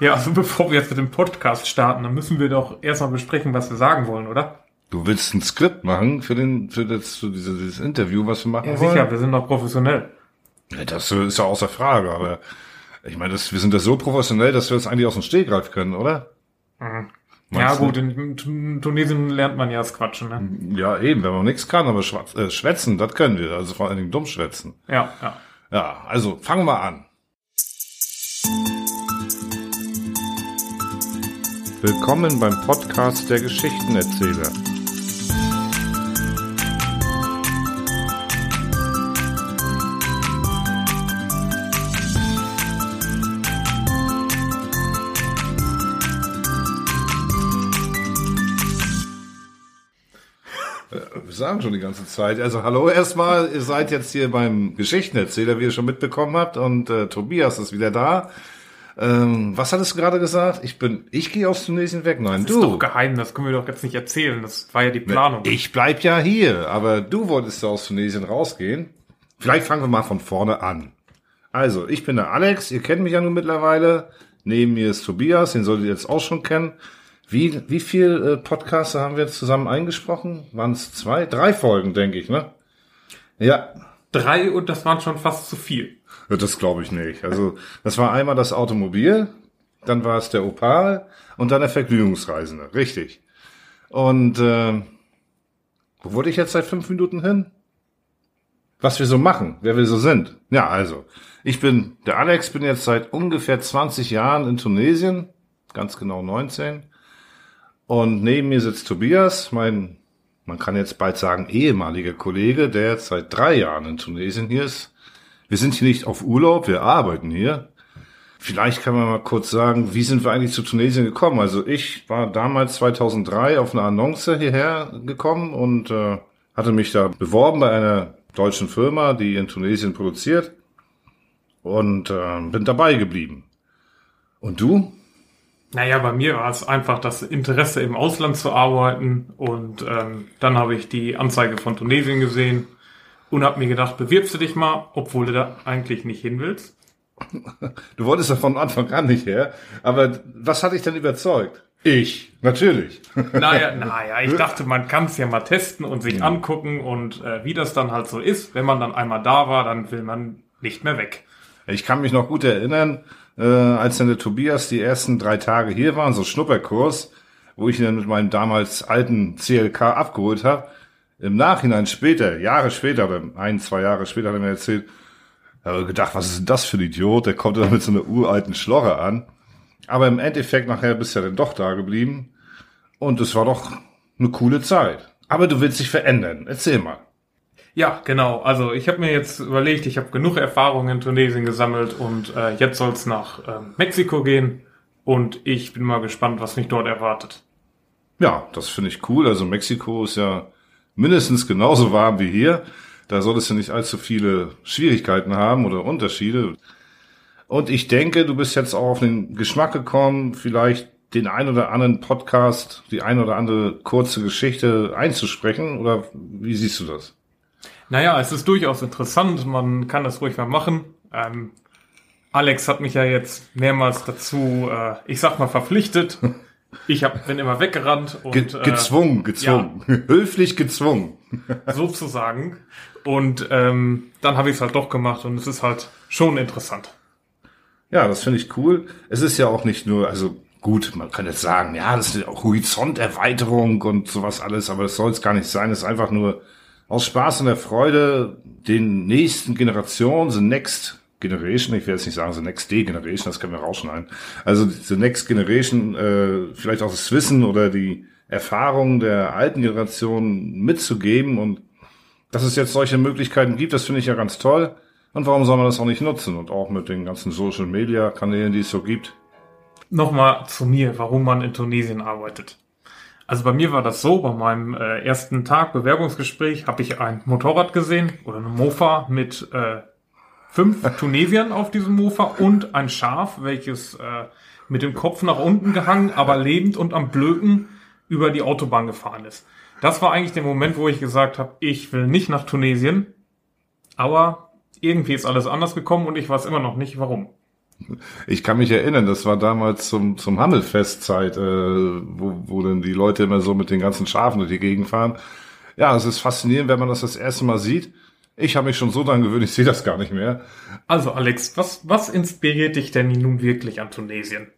Ja, also bevor wir jetzt mit dem Podcast starten, dann müssen wir doch erstmal besprechen, was wir sagen wollen, oder? Du willst ein Skript machen für den, für das, für dieses, dieses Interview, was wir machen Ja, wollen? sicher, wir sind doch professionell. Ja, das ist ja außer Frage, aber ich meine, das, wir sind da so professionell, dass wir das eigentlich aus dem Stegreif können, oder? Ja, Meinst du? gut, in, in Tunesien lernt man ja das Quatschen, ne? Ja, eben, wenn man nichts kann, aber schwatz, äh, schwätzen, das können wir, also vor allen Dingen dumm schwätzen. Ja, ja. Ja, also fangen wir an. Willkommen beim Podcast der Geschichtenerzähler. Äh, Wir sagen schon die ganze Zeit. Also hallo erstmal, ihr seid jetzt hier beim Geschichtenerzähler, wie ihr schon mitbekommen habt, und äh, Tobias ist wieder da. Ähm, was hattest du gerade gesagt? Ich bin, ich gehe aus Tunesien weg. Nein, Das ist du. doch geheim, das können wir doch jetzt nicht erzählen. Das war ja die Planung. Ich bleib ja hier, aber du wolltest ja aus Tunesien rausgehen. Vielleicht fangen wir mal von vorne an. Also, ich bin der Alex, ihr kennt mich ja nun mittlerweile. Neben mir ist Tobias, den solltet ihr jetzt auch schon kennen. Wie, wie viel äh, Podcaster haben wir jetzt zusammen eingesprochen? Waren es zwei? Drei Folgen, denke ich, ne? Ja, Drei und das waren schon fast zu viel. das glaube ich nicht. Also, das war einmal das Automobil, dann war es der Opal und dann der Vergnügungsreisende. Richtig. Und äh, wo wollte ich jetzt seit fünf Minuten hin? Was wir so machen, wer wir so sind. Ja, also, ich bin der Alex, bin jetzt seit ungefähr 20 Jahren in Tunesien, ganz genau 19. Und neben mir sitzt Tobias, mein, man kann jetzt bald sagen, ehemaliger Kollege, der jetzt seit drei Jahren in Tunesien hier ist. Wir sind hier nicht auf Urlaub, wir arbeiten hier. Vielleicht kann man mal kurz sagen, wie sind wir eigentlich zu Tunesien gekommen? Also ich war damals 2003 auf eine Annonce hierher gekommen und äh, hatte mich da beworben bei einer deutschen Firma, die in Tunesien produziert und äh, bin dabei geblieben. Und du? Naja, bei mir war es einfach das Interesse im Ausland zu arbeiten und ähm, dann habe ich die Anzeige von Tunesien gesehen und habe mir gedacht, bewirbst du dich mal, obwohl du da eigentlich nicht hin willst. Du wolltest ja von Anfang an nicht her, aber was hat dich denn überzeugt? Ich, natürlich. Naja, naja, ich dachte, man kann es ja mal testen und sich angucken und äh, wie das dann halt so ist. Wenn man dann einmal da war, dann will man nicht mehr weg. Ich kann mich noch gut erinnern, äh, als dann der Tobias die ersten drei Tage hier war, so Schnupperkurs, wo ich ihn dann mit meinem damals alten CLK abgeholt habe. Im Nachhinein später, Jahre später, oder ein, zwei Jahre später hat er mir erzählt, habe gedacht, was ist denn das für ein Idiot? Der kommt da mit so einer uralten Schlorre an. Aber im Endeffekt nachher bist du ja dann doch da geblieben. Und es war doch eine coole Zeit. Aber du willst dich verändern. Erzähl mal. Ja, genau. Also ich habe mir jetzt überlegt, ich habe genug Erfahrung in Tunesien gesammelt und äh, jetzt soll es nach ähm, Mexiko gehen und ich bin mal gespannt, was mich dort erwartet. Ja, das finde ich cool. Also Mexiko ist ja mindestens genauso warm wie hier. Da soll es ja nicht allzu viele Schwierigkeiten haben oder Unterschiede. Und ich denke, du bist jetzt auch auf den Geschmack gekommen, vielleicht den ein oder anderen Podcast, die ein oder andere kurze Geschichte einzusprechen. Oder wie siehst du das? Naja, es ist durchaus interessant, man kann das ruhig mal machen. Ähm, Alex hat mich ja jetzt mehrmals dazu, äh, ich sag mal, verpflichtet. Ich hab, bin immer weggerannt und Ge gezwungen, gezwungen. Höflich gezwungen. äh, sozusagen. Und ähm, dann habe ich es halt doch gemacht und es ist halt schon interessant. Ja, das finde ich cool. Es ist ja auch nicht nur, also gut, man kann jetzt sagen, ja, das ist auch Horizonterweiterung und sowas alles, aber das soll es gar nicht sein. Es ist einfach nur aus Spaß und der Freude den nächsten Generationen, the next generation, ich will jetzt nicht sagen the next day generation, das können wir rausschneiden. Also the next generation, äh, vielleicht auch das Wissen oder die Erfahrung der alten Generation mitzugeben und dass es jetzt solche Möglichkeiten gibt, das finde ich ja ganz toll. Und warum soll man das auch nicht nutzen? Und auch mit den ganzen Social Media Kanälen, die es so gibt. Nochmal zu mir, warum man in Tunesien arbeitet. Also bei mir war das so, bei meinem äh, ersten Tag Bewerbungsgespräch habe ich ein Motorrad gesehen oder eine Mofa mit äh, fünf Tunesiern auf diesem Mofa und ein Schaf, welches äh, mit dem Kopf nach unten gehangen, aber lebend und am Blöken über die Autobahn gefahren ist. Das war eigentlich der Moment, wo ich gesagt habe, ich will nicht nach Tunesien, aber irgendwie ist alles anders gekommen und ich weiß immer noch nicht, warum. Ich kann mich erinnern, das war damals zum, zum Hammelfestzeit, äh, wo, wo dann die Leute immer so mit den ganzen Schafen durch die Gegend fahren. Ja, es ist faszinierend, wenn man das das erste Mal sieht. Ich habe mich schon so dran gewöhnt, ich sehe das gar nicht mehr. Also Alex, was, was inspiriert dich denn nun wirklich an Tunesien?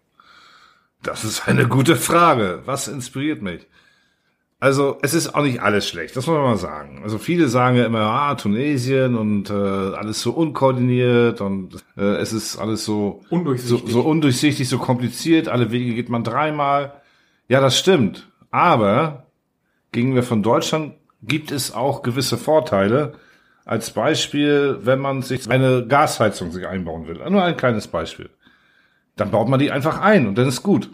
Das ist eine gute Frage. Was inspiriert mich? Also es ist auch nicht alles schlecht, das muss man mal sagen. Also viele sagen ja immer, ah, Tunesien und äh, alles so unkoordiniert und äh, es ist alles so undurchsichtig. So, so undurchsichtig, so kompliziert, alle Wege geht man dreimal. Ja, das stimmt. Aber gegenüber von Deutschland gibt es auch gewisse Vorteile. Als Beispiel, wenn man sich eine Gasheizung sich einbauen will. Nur ein kleines Beispiel. Dann baut man die einfach ein und dann ist gut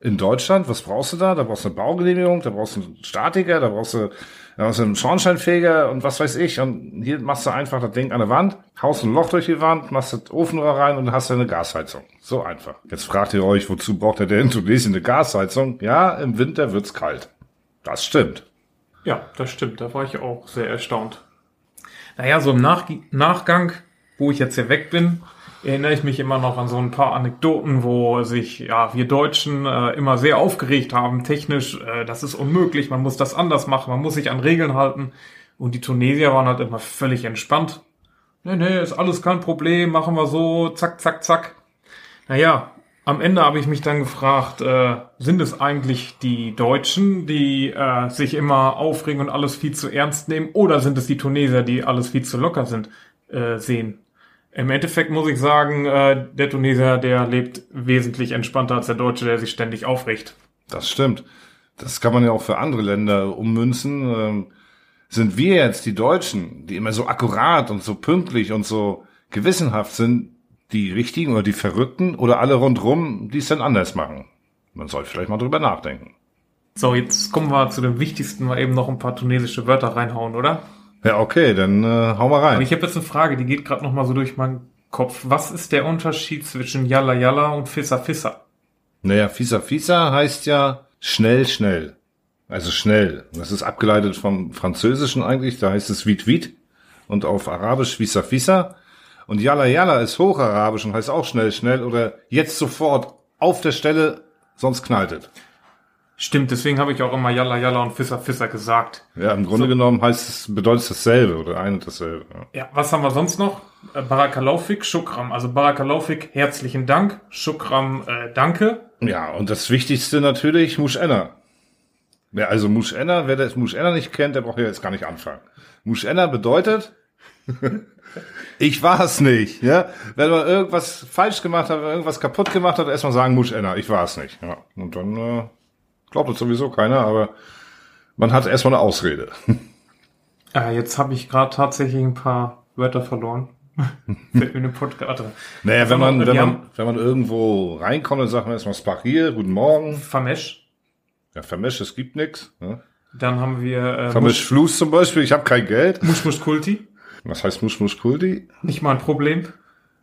in Deutschland, was brauchst du da? Da brauchst du eine Baugenehmigung, da brauchst du einen Statiker, da brauchst du, da brauchst du einen Schornsteinfeger und was weiß ich. Und hier machst du einfach das Ding an der Wand, haust ein Loch durch die Wand, machst das Ofenrohr rein und hast eine Gasheizung. So einfach. Jetzt fragt ihr euch, wozu braucht der denn in Tunesien eine Gasheizung? Ja, im Winter wird's kalt. Das stimmt. Ja, das stimmt. Da war ich auch sehr erstaunt. Naja, so im Nach Nachgang, wo ich jetzt hier weg bin, erinnere ich mich immer noch an so ein paar Anekdoten, wo sich ja wir Deutschen äh, immer sehr aufgeregt haben, technisch, äh, das ist unmöglich, man muss das anders machen, man muss sich an Regeln halten. Und die Tunesier waren halt immer völlig entspannt. Nee, nee, ist alles kein Problem, machen wir so, zack, zack, zack. Naja, am Ende habe ich mich dann gefragt, äh, sind es eigentlich die Deutschen, die äh, sich immer aufregen und alles viel zu ernst nehmen, oder sind es die Tunesier, die alles viel zu locker sind, äh, sehen? Im Endeffekt muss ich sagen, äh, der Tunesier, der lebt wesentlich entspannter als der Deutsche, der sich ständig aufricht. Das stimmt. Das kann man ja auch für andere Länder ummünzen. Ähm, sind wir jetzt die Deutschen, die immer so akkurat und so pünktlich und so gewissenhaft sind, die richtigen oder die Verrückten oder alle rundrum, die es dann anders machen? Man sollte vielleicht mal drüber nachdenken. So, jetzt kommen wir zu dem Wichtigsten, mal eben noch ein paar tunesische Wörter reinhauen, oder? Ja, okay, dann äh, hau mal rein. Aber ich habe jetzt eine Frage, die geht gerade noch mal so durch meinen Kopf. Was ist der Unterschied zwischen Yalla Yalla und Fissa Fissa? Naja, Fissa Fissa heißt ja schnell, schnell. Also schnell. Das ist abgeleitet vom Französischen eigentlich, da heißt es Vit Vit. Und auf Arabisch Fissa Fissa. Und Yalla Yalla ist Hocharabisch und heißt auch schnell, schnell oder jetzt sofort auf der Stelle, sonst knallt es. Stimmt, deswegen habe ich auch immer Yalla Yalla und Fisser Fisser gesagt. Ja, im Grunde so. genommen heißt es, bedeutet es dasselbe oder ein und dasselbe. Ja. ja, was haben wir sonst noch? Äh, Barakalaufik, Shukram. Also Barakalaufik, herzlichen Dank. Shukram, äh, danke. Ja, und das Wichtigste natürlich, Mush'enna. Ja, also Mush'enna, wer das Mush'enna nicht kennt, der braucht ja jetzt gar nicht anfangen. Mush'enna bedeutet, ich war es nicht. Ja? Wenn man irgendwas falsch gemacht hat, irgendwas kaputt gemacht hat, erstmal sagen Mush'enna, ich war es nicht. Ja. Und dann... Äh, Glaubt das sowieso keiner, aber man hat erstmal eine Ausrede. Ah, jetzt habe ich gerade tatsächlich ein paar Wörter verloren. Fällt mir eine Podcast. Naja, wenn man, wenn man, wenn man irgendwo reinkommt, dann sagt man erstmal Spach hier, guten Morgen. Vermesch. Ja, Vermesch, es gibt nichts. Ne? Dann haben wir äh, Vermesch Fluss zum Beispiel, ich habe kein Geld. Musch Musch Kulti. Was heißt Musch Musch Kulti? Nicht mal ein Problem.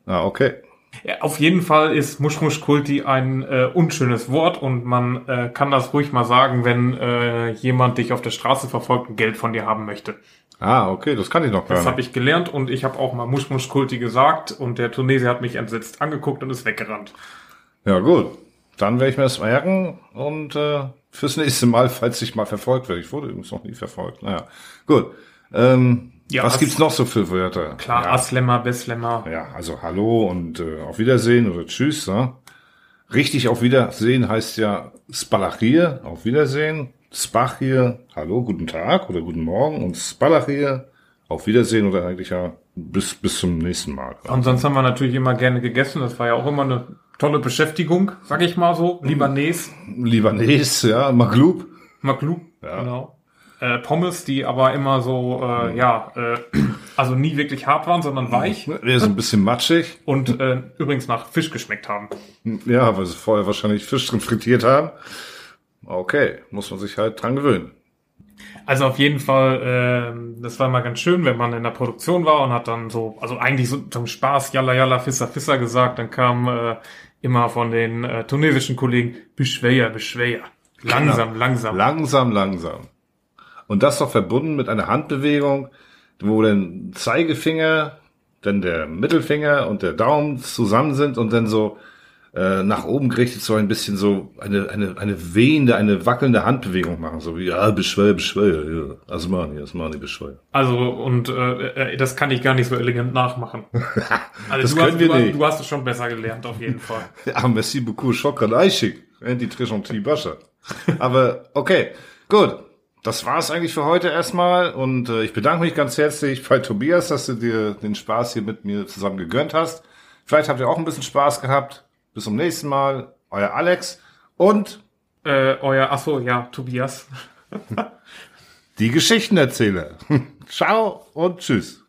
Ah, okay. Ja, auf jeden Fall ist Mushmush-Kulti ein äh, unschönes Wort und man äh, kann das ruhig mal sagen, wenn äh, jemand dich auf der Straße verfolgt und Geld von dir haben möchte. Ah, okay, das kann ich noch gar Das habe ich gelernt und ich habe auch mal Mushmush-Kulti gesagt und der Tunesier hat mich entsetzt angeguckt und ist weggerannt. Ja, gut. Dann werde ich mir das merken und äh, fürs nächste Mal, falls ich mal verfolgt werde. Ich wurde übrigens noch nie verfolgt. Naja, gut. Ähm, ja, Was gibt's noch so für Wörter? Klar, ja. Aslemmer, Beslemmer. Ja, also Hallo und äh, auf Wiedersehen oder Tschüss. Ne? Richtig auf Wiedersehen heißt ja Spalachir, auf Wiedersehen. Spachir, Hallo, guten Tag oder guten Morgen und Spalachir, auf Wiedersehen oder eigentlich ja bis, bis zum nächsten Mal. Und sonst haben wir natürlich immer gerne gegessen. Das war ja auch immer eine tolle Beschäftigung, sag ich mal so. Libanese. Libanese, ja, Maglub. Maglub, ja. genau äh, Pommes, die aber immer so, äh, ja, äh, also nie wirklich hart waren, sondern weich. Ja, so ein bisschen matschig. Und äh, übrigens nach Fisch geschmeckt haben. Ja, weil sie vorher wahrscheinlich Fisch drin frittiert haben. Okay, muss man sich halt dran gewöhnen. Also auf jeden Fall, äh, das war mal ganz schön, wenn man in der Produktion war und hat dann so, also eigentlich so zum Spaß, Yalla Yalla Fisser Fisser gesagt, dann kam äh, immer von den äh, tunesischen Kollegen Beschwer, Beschwer. Langsam, genau. langsam. Langsam, langsam. Und das doch verbunden mit einer Handbewegung, wo der Zeigefinger wenn der Mittelfinger und der Daumen zusammen sind und dann so äh, nach oben gerichtet so ein bisschen so eine, eine, eine wehende, eine wackelnde Handbewegung machen, so wie, ja, beschwör, beschwör, ja, Asmani, Asmani, beschwör. Also, und äh, äh, das kann ich gar nicht so elegant nachmachen. Also Das du, können hast, wir du, nicht. du hast es schon besser gelernt, auf jeden Fall. Ja, merci beaucoup, Schokolade Eichig, die Bascha. Aber okay, gut. Das war's eigentlich für heute erstmal und äh, ich bedanke mich ganz herzlich bei Tobias, dass du dir den Spaß hier mit mir zusammen gegönnt hast. Vielleicht habt ihr auch ein bisschen Spaß gehabt. Bis zum nächsten Mal. Euer Alex und Äh, euer, ach so, ja, Tobias. die Geschichtenerzähler. Ciao und tschüss.